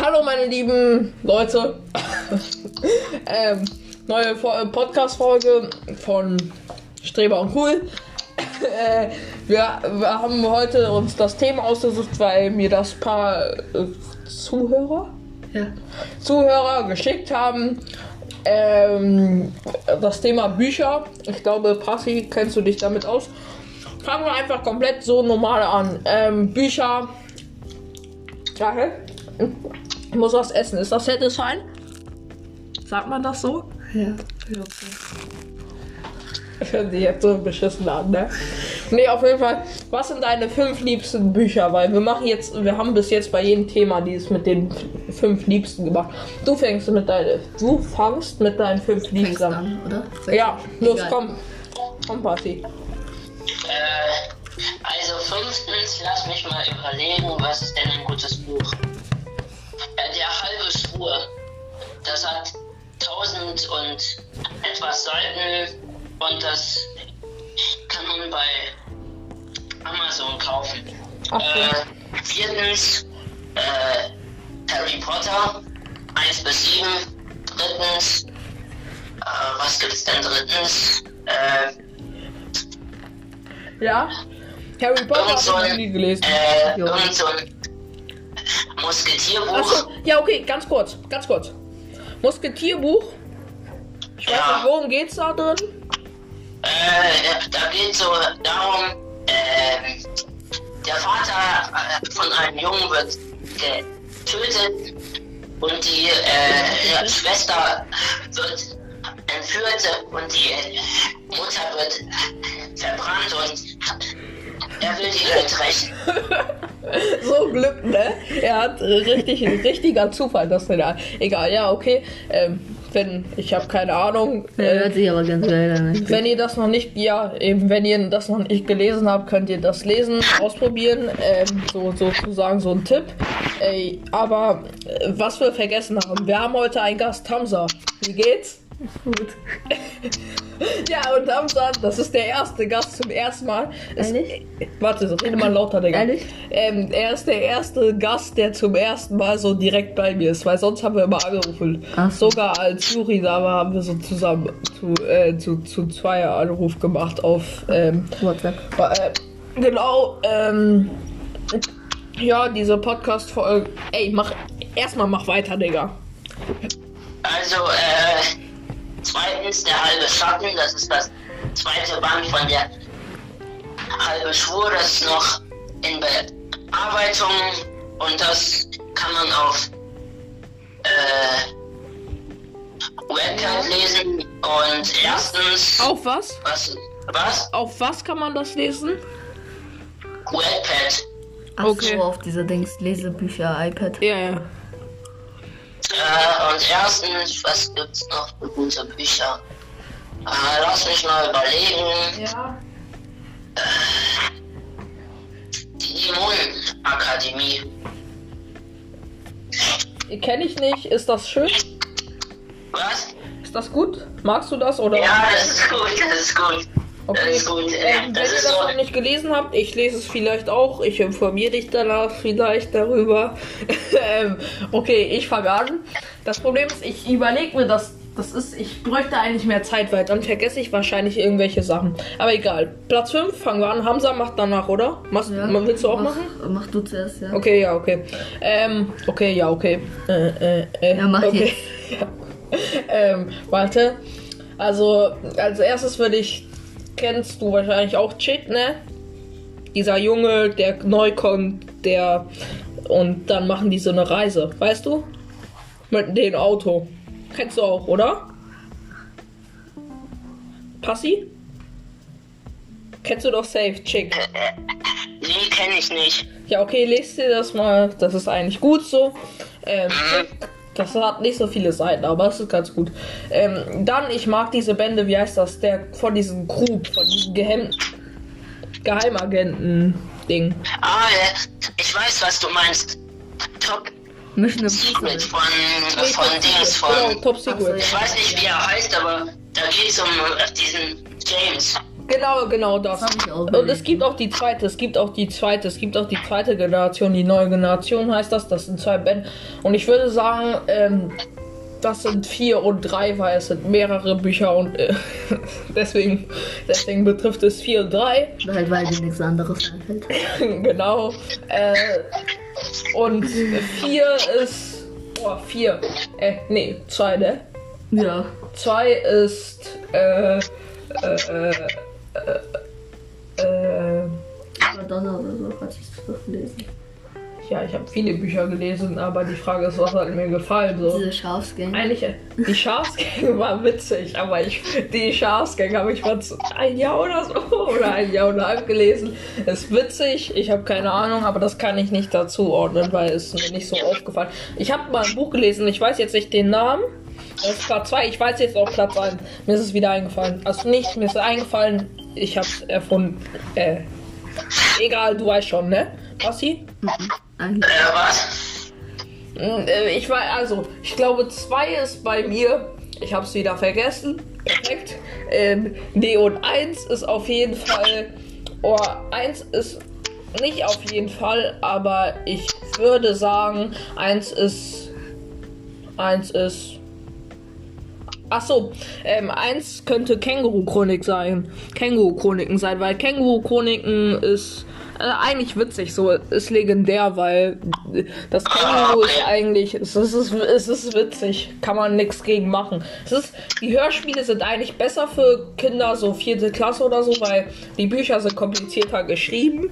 Hallo meine lieben Leute. ähm, neue Podcast-Folge von Streber und Cool. äh, wir, wir haben heute uns das Thema ausgesucht, weil mir das paar äh, Zuhörer, Ja. Zuhörer geschickt haben. Ähm, das Thema Bücher. Ich glaube, Passi, kennst du dich damit aus? Fangen wir einfach komplett so normal an. Ähm, Bücher. Warte. Ich muss was essen. Ist das Satisfying? Sagt man das so? Ja. Ich finde die jetzt so beschissen an, ne? Nee, auf jeden Fall. Was sind deine fünf liebsten Bücher? Weil wir machen jetzt, wir haben bis jetzt bei jedem Thema dieses mit den fünf liebsten gemacht. Du fängst mit deinen, du fangst mit deinen fünf liebsten an. an, oder? Ja, los, Egal. komm. Komm, Party. Äh, also fünftens, lass mich mal überlegen, was ist denn ein gutes Buch? Schwur. Das hat tausend und etwas Seiten und das kann man bei Amazon kaufen. So. Äh, viertens, äh, Harry Potter, 1 bis 7. Drittens, äh, was gibt's denn drittens? Äh, Ja? Harry Potter habe ich noch nie gelesen. äh, irgend so ein Musketierbuch. Achso, ja, okay, ganz kurz, ganz kurz. Musketierbuch. Ich weiß Ja. nicht, worum geht's da drin? Äh, da geht so darum, ähm, der Vater äh, von einem Jungen wird getötet und die äh, Schwester wird entführt und die Mutter wird verbrannt und er will die Welt rächen. so Glück, ne? Er hat richtig, richtiger Zufall, dass er da. Egal, ja, okay. Ähm, wenn, ich habe keine Ahnung. Äh, hört sich aber ganz geil an. wenn ihr das noch nicht, ja, eben, wenn ihr das noch nicht gelesen habt, könnt ihr das lesen, ausprobieren. Ähm, so, sozusagen so ein Tipp. Ey, aber äh, was wir vergessen haben, wir haben heute einen Gast, Hamza. Wie geht's? Gut. Ja, und Hamza, das ist der erste Gast zum ersten Mal. Es, Ehrlich? Warte, rede mal lauter, Digga. Ehrlich? Ähm, er ist der erste Gast, der zum ersten Mal so direkt bei mir ist, weil sonst haben wir immer angerufen. Ach so. Sogar als Juri da war, haben wir so zusammen zu, äh, zu, zu zweier Anruf gemacht auf, ähm, WhatsApp. äh, genau, ähm, ja, diese Podcast-Folge. Ey, mach, erstmal mach weiter, Digga. Also, äh, zweitens der halbe Schatten, das ist das zweite Band von der halbe Schwur, das ist noch in Bearbeitung und das kann man auf äh, Webcam lesen und erstens, Auf was? was, was? Auf was kann man das lesen? Webpad. Ach Okay. so, auf dieser Dings, Lesebücher, iPad. Ja, ja. Äh, und erstens, was gibt's noch für gute Bücher? Äh, lass mich mal überlegen. Ja. Die Dämonenakademie. Kenne ich nicht. Ist das schön? Was? Ist das gut? Magst du das oder? Ja, das ist gut, das ist gut. Okay. ist gut. Äh, wenn ihr das noch nicht gelesen habt, ich lese es vielleicht auch. Ich informiere dich danach vielleicht darüber. ähm, okay, ich fange an. Das Problem ist, ich überlege mir das. Das ist, ich bräuchte eigentlich mehr Zeit, weil dann vergesse ich wahrscheinlich irgendwelche Sachen. Aber egal. Platz 5, fangen wir an. Hamza macht danach, oder? Machst, Willst du auch mach, machen? Mach du zuerst, ja. Okay, ja, okay. Ähm, okay, ja, okay. Äh, äh, äh, Ja, mach okay. ähm, warte. Also, als erstes würde ich, kennst du wahrscheinlich auch Chick, ne? Dieser Junge, der neu kommt, der, und dann machen die so eine Reise, weißt du? Mit dem Auto. Kennst du auch, oder? Passi? Kennst du doch safe, Chick. Nee, kenne ich nicht. Ja, okay, lest dir das mal. Das ist eigentlich gut so. Ähm, das hat nicht so viele Seiten, aber es ist ganz gut. Ähm, dann, ich mag diese Bände, wie heißt das? Der von diesem Krug, von diesem Geheim Geheimagenten-Ding. Ah, äh, ich weiß, was du meinst. Top Mission Secret Impossible. von, von Dings, Genau, von. Top Secret. Ich weiß nicht, wie er heißt, aber da geht's um äh, diesen James. Genau, genau das. Das Und es gibt auch die zweite, es gibt auch die zweite, es gibt auch die zweite Generation, die neue Generation heißt das, das sind zwei Bände. Und ich würde sagen, ähm, das sind vier und drei, weil es sind mehrere Bücher und äh, deswegen, deswegen betrifft es vier und drei. Halt, weil dir nichts anderes einfällt. genau. Äh, und vier ist. Boah, vier. Äh, nee, zwei, ne? Ja. Zwei ist. Äh, äh, äh, äh, Madonna oder so hat ich doch gelesen. ja, ich habe viele Bücher gelesen, aber die Frage ist, was hat mir gefallen? So. Diese Schafsgänge. Eigentlich, die Schafsgänge war witzig, aber ich, die Schafsgänge habe ich vor z- ein Jahr oder so oder ein Jahr und ein halb gelesen. Ist witzig, ich habe keine Ahnung, aber das kann ich nicht dazu ordnen, weil es mir nicht so aufgefallen. Ich habe mal ein Buch gelesen, ich weiß jetzt nicht den Namen. Das ist Platz 2, ich weiß jetzt auch Platz 1. Mir ist es wieder eingefallen. Also nicht, mir ist es eingefallen, ich habe es erfunden. Äh, egal, du weißt schon, ne? Basti? Eigentlich. Äh, was? Äh, Ich war also, ich glaube, zwei ist bei mir. Ich habe es wieder vergessen. Perfekt. Ähm, nee, und eins ist auf jeden Fall. Oh, eins ist nicht auf jeden Fall, aber ich würde sagen, eins ist. Eins ist. Ach so, ähm, eins könnte Känguru-Chronik sein. Känguru-Chroniken sein, weil Känguru-Chroniken ist äh, eigentlich witzig, so ist legendär, weil das Känguru ist eigentlich, es ist, es ist witzig, kann man nichts gegen machen. Es ist, die Hörspiele sind eigentlich besser für Kinder, so vierte Klasse oder so, weil die Bücher sind komplizierter geschrieben.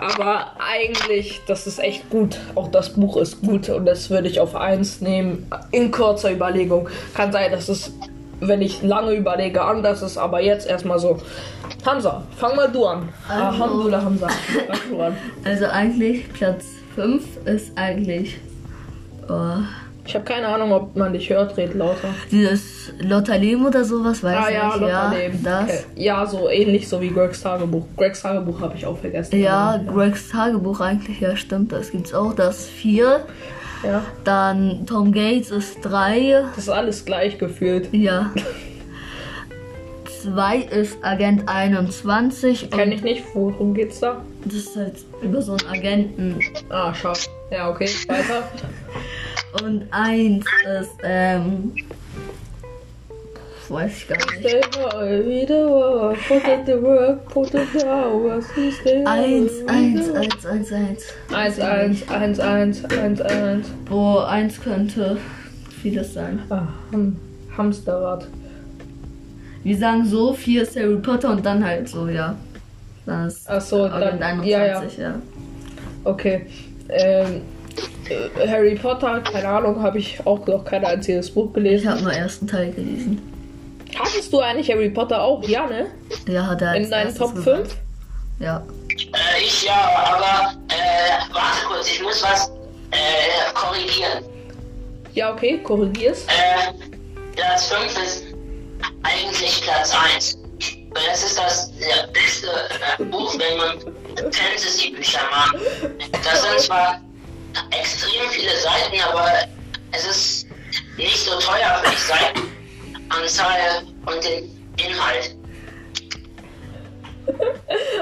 Aber eigentlich, das ist echt gut. Auch das Buch ist gut und das würde ich auf eins nehmen. In kurzer Überlegung. Kann sein, dass es, wenn ich lange überlege, anders ist, aber jetzt erstmal so. Hamza, fang mal du an. Also- Alhamdulillah, Hamza. Fang du an. Also eigentlich Platz 5 ist eigentlich oh, Ich habe keine Ahnung, ob man dich hört, red lauter. dieses Lotterleben oder sowas, weiß Ah ich ja, nicht. Lotterleben. Ja, das. Ja, so ähnlich so wie Gregs Tagebuch. Gregs Tagebuch habe ich auch vergessen. Ja, Gregs Tagebuch eigentlich, ja stimmt, das gibt's auch. Das 4. ja. Dann Tom Gates ist 3. Das ist alles gleich gefühlt. Ja. 2 ist Agent 21. Kenn Und ich nicht. Worum geht's da? das ist halt über so einen Agenten. Ah, schau. Ja, okay. Weiter. Und 1 ist, ähm. Weiß ich gar nicht. Stay work, put in the hours, we stay 1, high, 1, we 1, 1, 1. the- 1, 1, 1, 1, 1, 1. Boah, 1 könnte vieles sein. Ah, Ham Hamsterrad. Wir sagen so, 4 ist Harry Potter und dann halt so, ja. Ist Ach so, dann, 21, ja, ja, ja. okay. Ähm, äh, Harry Potter, keine Ahnung, habe ich auch noch kein einziges Buch Ich gelesen. habe nur ersten Teil gelesen. Hattest du eigentlich Harry Potter auch? Ja, ne? Ja, hat er In deinen Top gesagt. 5? Ja. Äh, ich ja, aber äh, warte kurz, ich muss was äh, korrigieren. Ja, okay, korrigier's. Äh, Platz 5 ist eigentlich Platz 1. Weil das ist das ja, beste äh, Buch, wenn man Fantasy-Bücher mag. Das sind zwar extrem viele Seiten, aber es ist nicht so teuer für die Seitenanzahl und den Inhalt.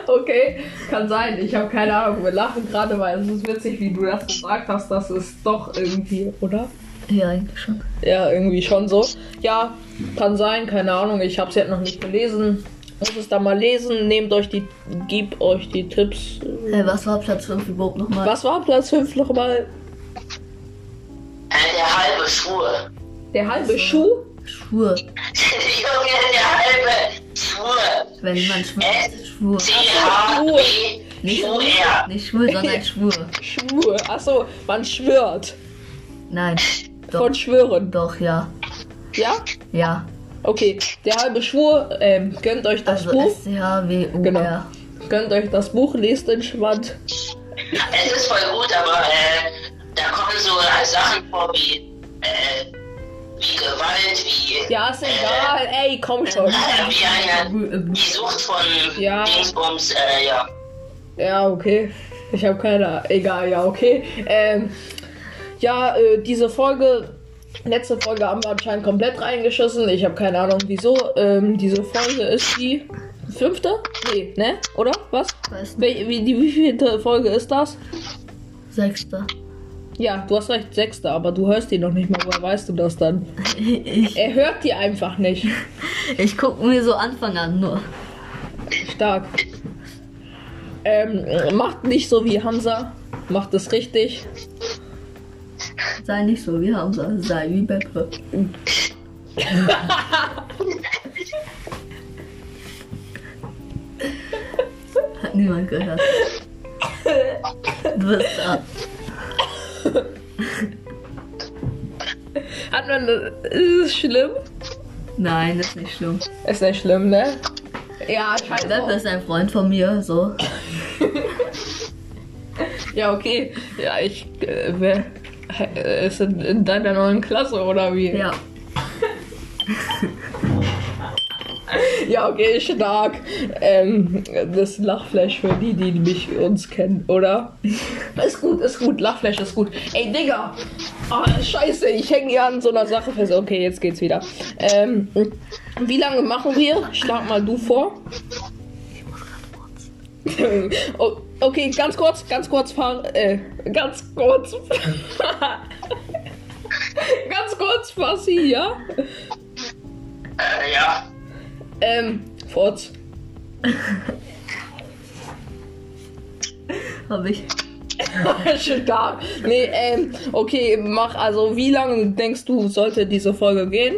Okay, kann sein. Ich habe keine Ahnung. Wir lachen gerade, weil es ist witzig, wie du das gesagt hast. Das ist doch irgendwie, oder? Ja, eigentlich schon. Ja, irgendwie schon so. Ja, kann sein, keine Ahnung. Ich habe es jetzt noch nicht gelesen. Muss es da mal lesen. Nehmt euch die, gebt euch die Tipps. Hey, was war Platz 5 überhaupt nochmal? Was war Platz 5 nochmal? Äh, der halbe Schuh. Der halbe Schuh? Schwur. Junge, der halbe Schuh. Wenn man schwört, Schwur. C-H-W Nicht U schwur, R. nicht schwur, sondern Schwur. Schwur. Achso, man schwört. Nein. Doch, Von schwören. doch, ja. Ja? Ja. Okay. Der halbe Schwur. Ähm, gönnt euch das Also Buch. S-C-H-W-U-R. Genau. Gönnt euch das Buch, lest den Schwand. Es ist voll gut, aber äh, da kommen so äh, Sachen vor wie, äh, wie Gewalt, wie, Ja, ist egal. Ey, komm schon. äh, wie eine, die Sucht von Ja. Dingsbums, äh, ja. Ja, okay. Ich habe keine. Egal, ja, okay. Ähm, ja, äh, diese Folge. Letzte Folge haben wir anscheinend komplett reingeschossen. Ich habe keine Ahnung wieso. Ähm, diese Folge ist die fünfte? Nee, ne? Oder? Was? Weiß nicht. Wie, die, wie vielte Folge ist das? Sechster. Ja, du hast recht, sechste, aber du hörst die noch nicht mal. Woher weißt du das dann? Ich, Er hört die einfach nicht. ich gucke mir so Anfang an nur. Stark. Ähm, macht nicht so wie Hamza. Macht es richtig. Sei nicht so wie Hamza, sei wie Beppe. Hat niemand gehört. Du bist da. Hat man ist es schlimm? Nein, ist nicht schlimm. Ist nicht schlimm, ne? Ja, scheiße. Beppe ist ein Freund von mir, so. Ja, okay. Ja, ich. Äh, ist in, in deiner neuen Klasse oder wie? Ja. Ja, okay, stark. Ähm, das Lachflash für die, die mich uns kennen, oder? Ist gut, ist gut. Lachflash ist gut. Ey, Digga. Ah, scheiße, ich hänge hier an so einer Sache fest. Okay, jetzt geht's wieder. Ähm, wie lange machen wir? Schlag mal du vor. Oh, okay, ganz kurz, ganz kurz fahren. Äh, ganz kurz. ganz kurz, Fassi, ja? Äh, ja. Ähm, Furz. Hab ich. Stark. Nee, ähm, okay, mach also, wie lange denkst du, sollte diese Folge gehen?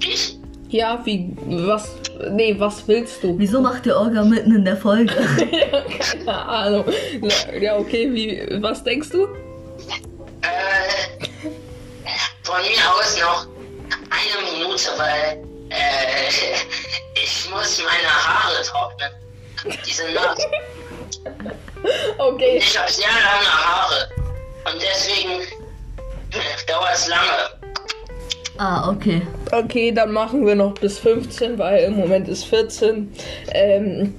Ich? Ja, wie, was, nee, was willst du? Wieso macht der Orga mitten in der Folge? Keine Ahnung. Ja, okay, wie, was denkst du? Äh, von mir aus noch eine Minute, weil äh, ich muss meine Haare trocknen. Die sind nass. Okay, Ich habe sehr lange Haare und deswegen dauert es lange. Ah, okay. okay, dann machen wir noch bis 15, weil im Moment ist 14. Ähm,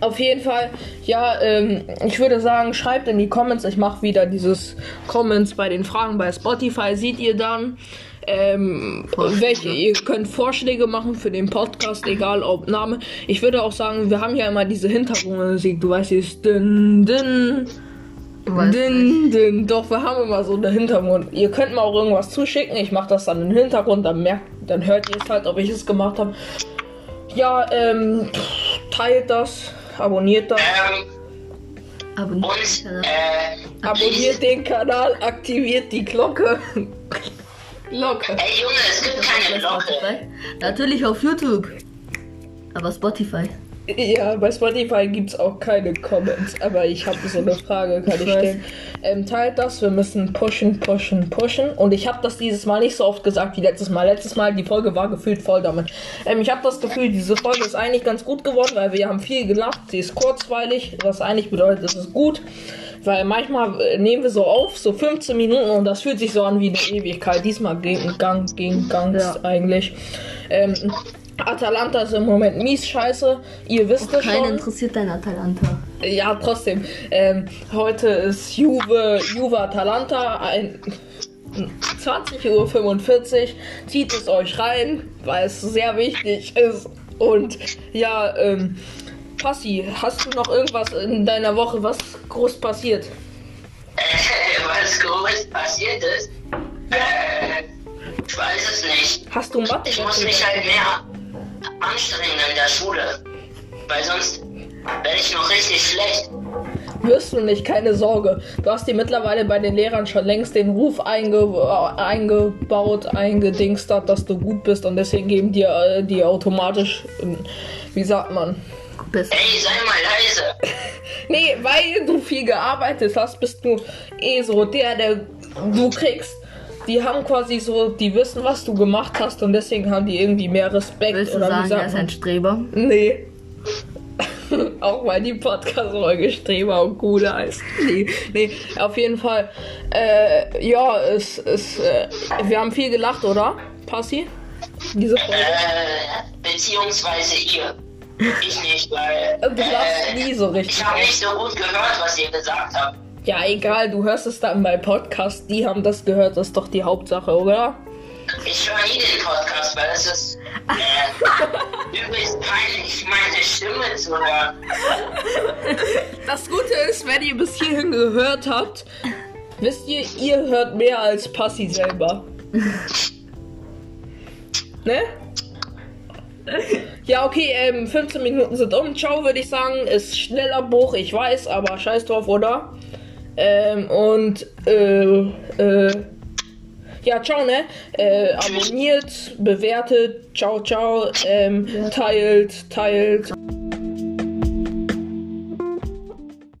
auf jeden Fall, ja, ähm, ich würde sagen, schreibt in die Comments. Ich mache wieder dieses Comments bei den Fragen bei Spotify. Seht ihr dann, ähm, welche ihr könnt Vorschläge machen für den Podcast, egal ob Name. Ich würde auch sagen, wir haben ja immer diese Hintergrundmusik. Du weißt, dieses Din, Din. Du weißt nicht. Din, din. Doch, wir haben immer so eine Hintergrund. Ihr könnt mir auch irgendwas zuschicken. Ich mache das dann im Hintergrund. Dann merkt, dann hört ihr es halt, ob ich es gemacht habe. Ja, ähm, teilt das, abonniert das, Ähm, Abonniert den und Kanal. äh, abonniert den Kanal, aktiviert die Glocke. Glocke. ey Junge, es gibt keine Glocke. Spotify. Natürlich auf YouTube. Aber Spotify. Ja, bei Spotify gibt es auch keine Comments, aber ich habe so eine Frage, kann ich stellen. Ähm, teilt das, wir müssen pushen, pushen, pushen. Und ich habe das dieses Mal nicht so oft gesagt wie letztes Mal. Letztes Mal, die Folge war gefühlt voll damit. Ähm, ich habe das Gefühl, diese Folge ist eigentlich ganz gut geworden, weil wir haben viel gelacht. Sie ist kurzweilig, was eigentlich bedeutet, es ist gut. Weil manchmal äh, nehmen wir so auf, so 15 Minuten und das fühlt sich so an wie eine Ewigkeit. Diesmal ging Gang, ging Gang Ja. eigentlich. Ähm, Atalanta ist im Moment mies scheiße. Ihr wisst es schon. interessiert dein Atalanta. Ja, trotzdem. Ähm, heute ist Juve, Juve Atalanta, ein 20.45 Uhr. Zieht es euch rein, weil es sehr wichtig ist. Und ja, ähm, Passi, hast du noch irgendwas in deiner Woche, was groß passiert? was groß passiert ist? Äh, ich weiß es nicht. Hast du Mathe? Ich muss mich halt mehr anstrengen in der Schule. Weil sonst werde ich noch richtig schlecht. Wirst du nicht, keine Sorge. Du hast dir mittlerweile bei den Lehrern schon längst den Ruf einge äh, eingebaut, eingedingstert, dass du gut bist und deswegen geben dir äh, die automatisch, äh, wie sagt man? Bist. Ey, sei mal leise. Nee, weil du viel gearbeitet hast, bist du eh so der, der du kriegst. Die haben quasi so, die wissen, was du gemacht hast und deswegen haben die irgendwie mehr Respekt. Willst du oder sagen, wie er ist ein Streber? Nee. Auch weil die Podcast-Folge Streber und Gude heißt. Nee, nee, auf jeden Fall. Äh, ja, es ist. Äh, wir haben viel gelacht, oder? Passi? Diese Folge. Äh, beziehungsweise ihr. Ich nicht, weil. Du lachst nie so richtig. Ich habe nicht so gut gehört, was ihr gesagt habt. Ja, egal, du hörst es dann bei Podcast. Die haben das gehört, das ist doch die Hauptsache, oder? Ich höre nie den Podcast, weil es ist äh, übelst peinlich, meine Stimme zu hören. Das Gute ist, wenn ihr bis hierhin gehört habt, wisst ihr, ihr hört mehr als Passi selber. ne? Ja, okay, ähm, 15 Minuten sind um. Ciao, würde ich sagen. Ist schneller Bruch, ich weiß, aber scheiß drauf, oder? Ähm, und, äh, äh, ja, ciao, ne? Äh, abonniert, bewertet, ciao, ciao, ähm, teilt, teilt.